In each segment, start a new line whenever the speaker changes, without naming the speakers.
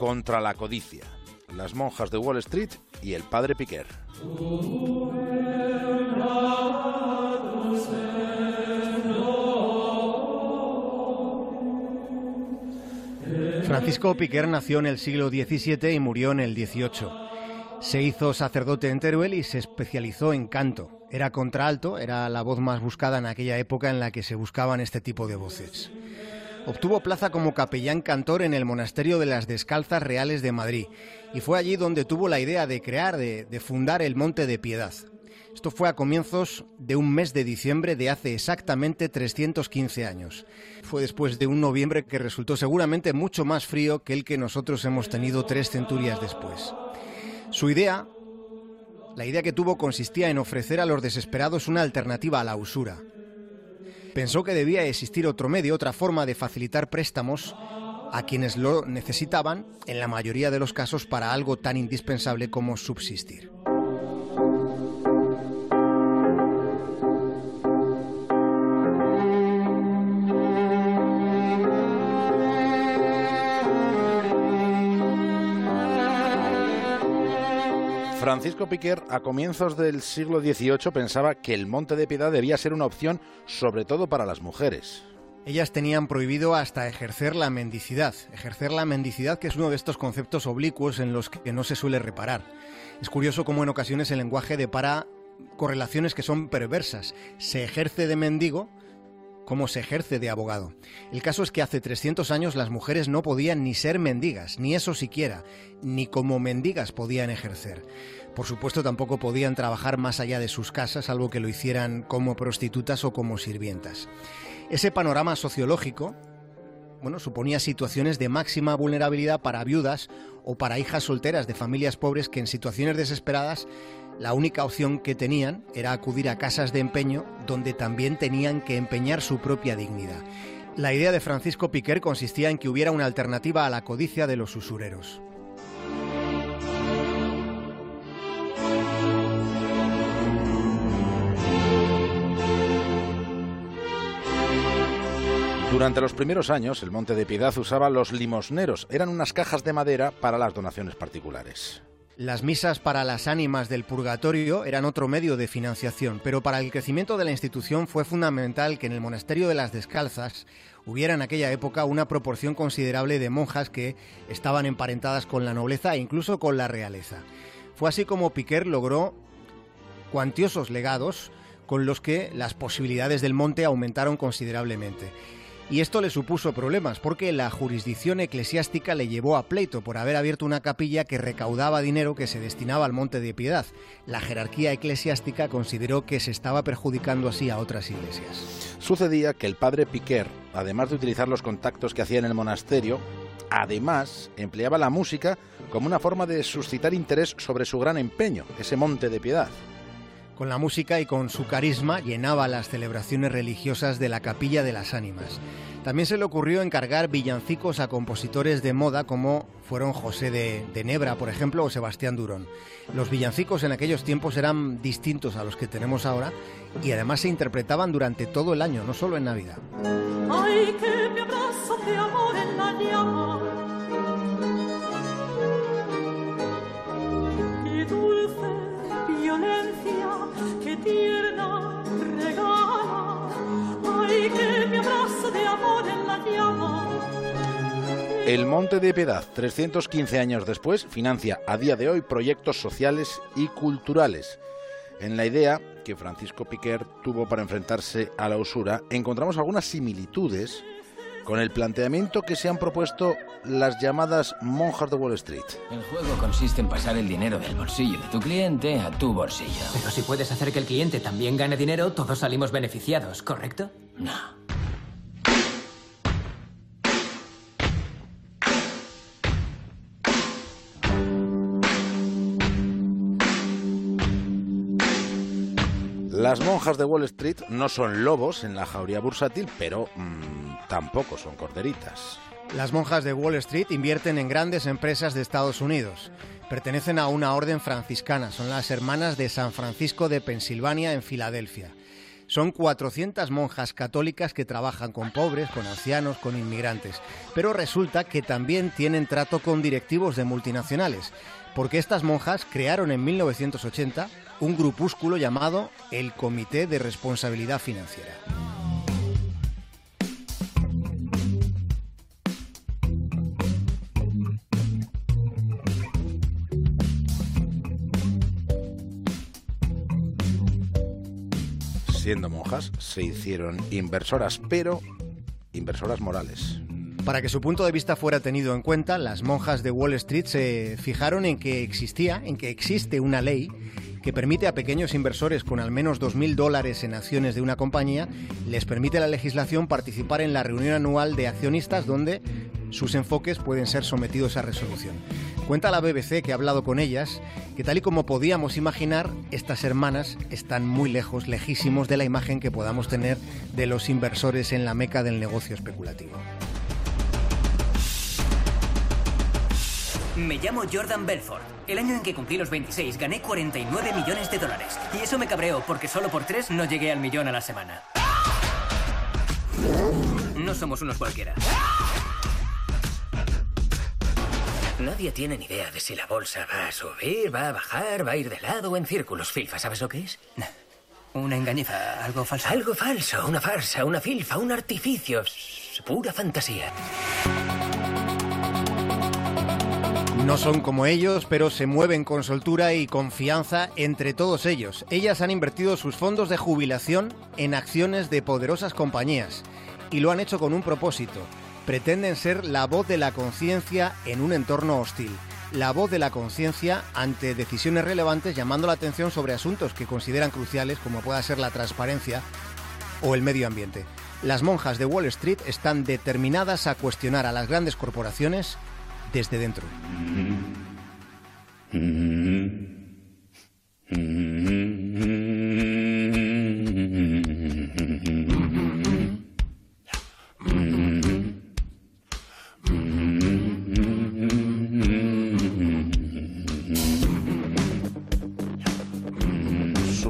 contra la codicia, las monjas de Wall Street y el padre Piquer.
Francisco Piquer nació en el siglo XVII y murió en el XVIII. Se hizo sacerdote en Teruel y se especializó en canto. Era contralto, era la voz más buscada en aquella época en la que se buscaban este tipo de voces. Obtuvo plaza como capellán cantor en el monasterio de las Descalzas Reales de Madrid y fue allí donde tuvo la idea de crear, de, fundar el Monte de Piedad. Esto fue a comienzos de un mes de diciembre de hace exactamente 315 años. Fue después de un noviembre que resultó seguramente mucho más frío que el que nosotros hemos tenido tres centurias después. Su idea, la idea que tuvo consistía en ofrecer a los desesperados una alternativa a la usura. Pensó que debía existir otro medio, otra forma de facilitar préstamos a quienes lo necesitaban, en la mayoría de los casos para algo tan indispensable como subsistir.
Francisco Piquer, a comienzos del siglo XVIII, pensaba que el Monte de Piedad debía ser una opción sobre todo para las mujeres.
Ellas tenían prohibido hasta ejercer la mendicidad. Ejercer la mendicidad, que es uno de estos conceptos oblicuos en los que no se suele reparar. Es curioso cómo en ocasiones el lenguaje depara correlaciones que son perversas. Se ejerce de mendigo como se ejerce de abogado. El caso es que hace 300 años las mujeres no podían ni ser mendigas, ni eso siquiera, ni como mendigas podían ejercer. Por supuesto tampoco podían trabajar más allá de sus casas, salvo que lo hicieran como prostitutas o como sirvientas. Ese panorama sociológico, bueno, suponía situaciones de máxima vulnerabilidad para viudas o para hijas solteras de familias pobres que en situaciones desesperadas la única opción que tenían era acudir a casas de empeño donde también tenían que empeñar su propia dignidad. La idea de Francisco Piquer consistía en que hubiera una alternativa a la codicia de los usureros.
Durante los primeros años, el Monte de Piedad usaba los limosneros. Eran unas cajas de madera para las donaciones particulares.
Las misas para las ánimas del purgatorio eran otro medio de financiación, pero para el crecimiento de la institución fue fundamental que en el monasterio de las Descalzas hubiera en aquella época una proporción considerable de monjas que estaban emparentadas con la nobleza e incluso con la realeza. Fue así como Piquer logró cuantiosos legados con los que las posibilidades del monte aumentaron considerablemente. Y esto le supuso problemas porque la jurisdicción eclesiástica le llevó a pleito por haber abierto una capilla que recaudaba dinero que se destinaba al Monte de Piedad. La jerarquía eclesiástica consideró que se estaba perjudicando así a otras iglesias.
Sucedía que el padre Piquer, además de utilizar los contactos que hacía en el monasterio, además empleaba la música como una forma de suscitar interés sobre su gran empeño, ese Monte de Piedad.
Con la música y con su carisma llenaba las celebraciones religiosas de la Capilla de las Ánimas. También se le ocurrió encargar villancicos a compositores de moda como fueron José de, Nebra, por ejemplo, o Sebastián Durón. Los villancicos en aquellos tiempos eran distintos a los que tenemos ahora y además se interpretaban durante todo el año, no solo en Navidad.
Ay, que me abrazo de amor.
El Monte de Piedad, 315 años después, financia a día de hoy proyectos sociales y culturales. En la idea que Francisco Piquer tuvo para enfrentarse a la usura, encontramos algunas similitudes con el planteamiento que se han propuesto las llamadas monjas de Wall Street.
El juego consiste en pasar el dinero del bolsillo de tu cliente a tu bolsillo.
Pero si puedes hacer que el cliente también gane dinero, todos salimos beneficiados, ¿correcto?
No.
Las monjas de Wall Street no son lobos en la jauría bursátil, pero mm, tampoco son corderitas.
Las monjas de Wall Street invierten en grandes empresas de Estados Unidos. Pertenecen a una orden franciscana, son las hermanas de San Francisco de Pensilvania en Filadelfia. Son 400 monjas católicas que trabajan con pobres, con ancianos, con inmigrantes. Pero resulta que también tienen trato con directivos de multinacionales, porque estas monjas crearon en 1980 un grupúsculo llamado el Comité de Responsabilidad Financiera.
Siendo monjas, se hicieron inversoras, pero inversoras morales.
Para que su punto de vista fuera tenido en cuenta, las monjas de Wall Street se fijaron en que existía, en que existe una ley que permite a pequeños inversores con al menos 2.000 dólares en acciones de una compañía, les permite la legislación participar en la reunión anual de accionistas donde sus enfoques pueden ser sometidos a resolución. Cuenta la BBC que ha hablado con ellas que tal y como podíamos imaginar, estas hermanas están muy lejos, lejísimos de la imagen que podamos tener de los inversores en la meca del negocio especulativo.
Me llamo Jordan Belfort. El año en que cumplí los 26 gané 49 millones de dólares. Y eso me cabreó porque solo por tres no llegué al millón a la semana. No somos unos cualquiera. Nadie tiene ni idea de si la bolsa va a subir, va a bajar, va a ir de lado o en círculos. Filfa, ¿sabes lo que es?
Una engañiza, algo falso.
Algo falso, una farsa, una filfa, un artificio. Pura fantasía.
No son como ellos, pero se mueven con soltura y confianza entre todos ellos. Ellas han invertido sus fondos de jubilación en acciones de poderosas compañías y lo han hecho con un propósito. Pretenden ser la voz de la conciencia en un entorno hostil. La voz de la conciencia ante decisiones relevantes llamando la atención sobre asuntos que consideran cruciales como pueda ser la transparencia o el medio ambiente. Las monjas de Wall Street están determinadas a cuestionar a las grandes corporaciones desde dentro.
Su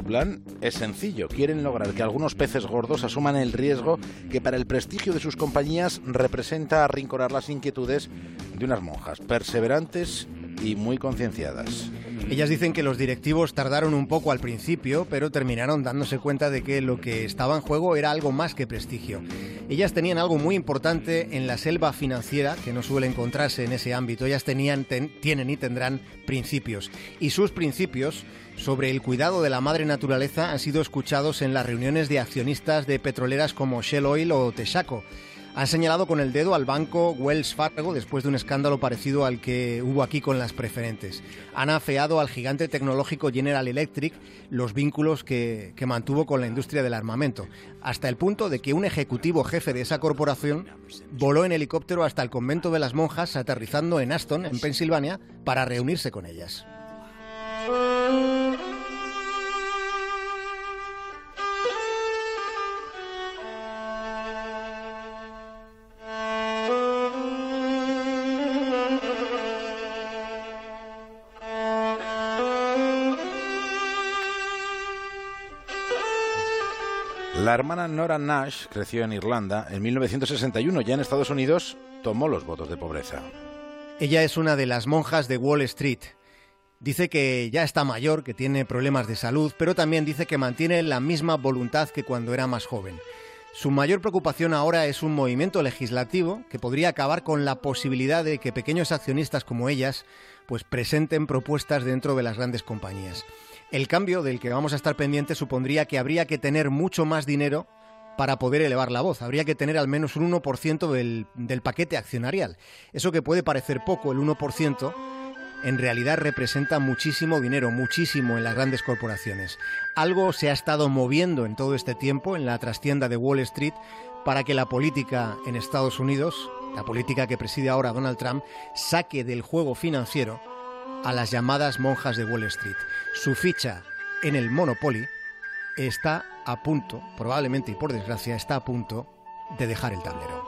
plan es sencillo. Quieren lograr que algunos peces gordos asuman el riesgo que para el prestigio de sus compañías representa arrinconar las inquietudes de unas monjas perseverantes y muy concienciadas.
Ellas dicen que los directivos tardaron un poco al principio, pero terminaron dándose cuenta de que lo que estaba en juego era algo más que prestigio. Ellas tenían algo muy importante en la selva financiera que no suele encontrarse en ese ámbito. Ellas tenían, ten- tienen y tendrán principios. Y sus principios sobre el cuidado de la madre naturaleza han sido escuchados en las reuniones de accionistas de petroleras como Shell Oil o Texaco. Han señalado con el dedo al banco Wells Fargo después de un escándalo parecido al que hubo aquí con las preferentes. Han afeado al gigante tecnológico General Electric los vínculos que, que mantuvo con la industria del armamento, hasta el punto de que un ejecutivo jefe de esa corporación voló en helicóptero hasta el convento de las monjas, aterrizando en Aston, en Pensilvania, para reunirse con ellas.
La hermana Nora Nash creció en Irlanda en 1961. Ya en Estados Unidos tomó los votos de pobreza.
Ella es una de las monjas de Wall Street. Dice que ya está mayor, que tiene problemas de salud, pero también dice que mantiene la misma voluntad que cuando era más joven. Su mayor preocupación ahora es un movimiento legislativo que podría acabar con la posibilidad de que pequeños accionistas como ellas pues presenten propuestas dentro de las grandes compañías. El cambio del que vamos a estar pendientes supondría que habría que tener mucho más dinero para poder elevar la voz. Habría que tener al menos un 1% del, del paquete accionarial. Eso que puede parecer poco, el 1%, en realidad representa muchísimo dinero, muchísimo en las grandes corporaciones. Algo se ha estado moviendo en todo este tiempo en la trastienda de Wall Street para que la política en Estados Unidos, la política que preside ahora Donald Trump, saque del juego financiero a las llamadas monjas de Wall Street. Su ficha en el Monopoly está a punto, probablemente y por desgracia, está a punto de dejar el tablero.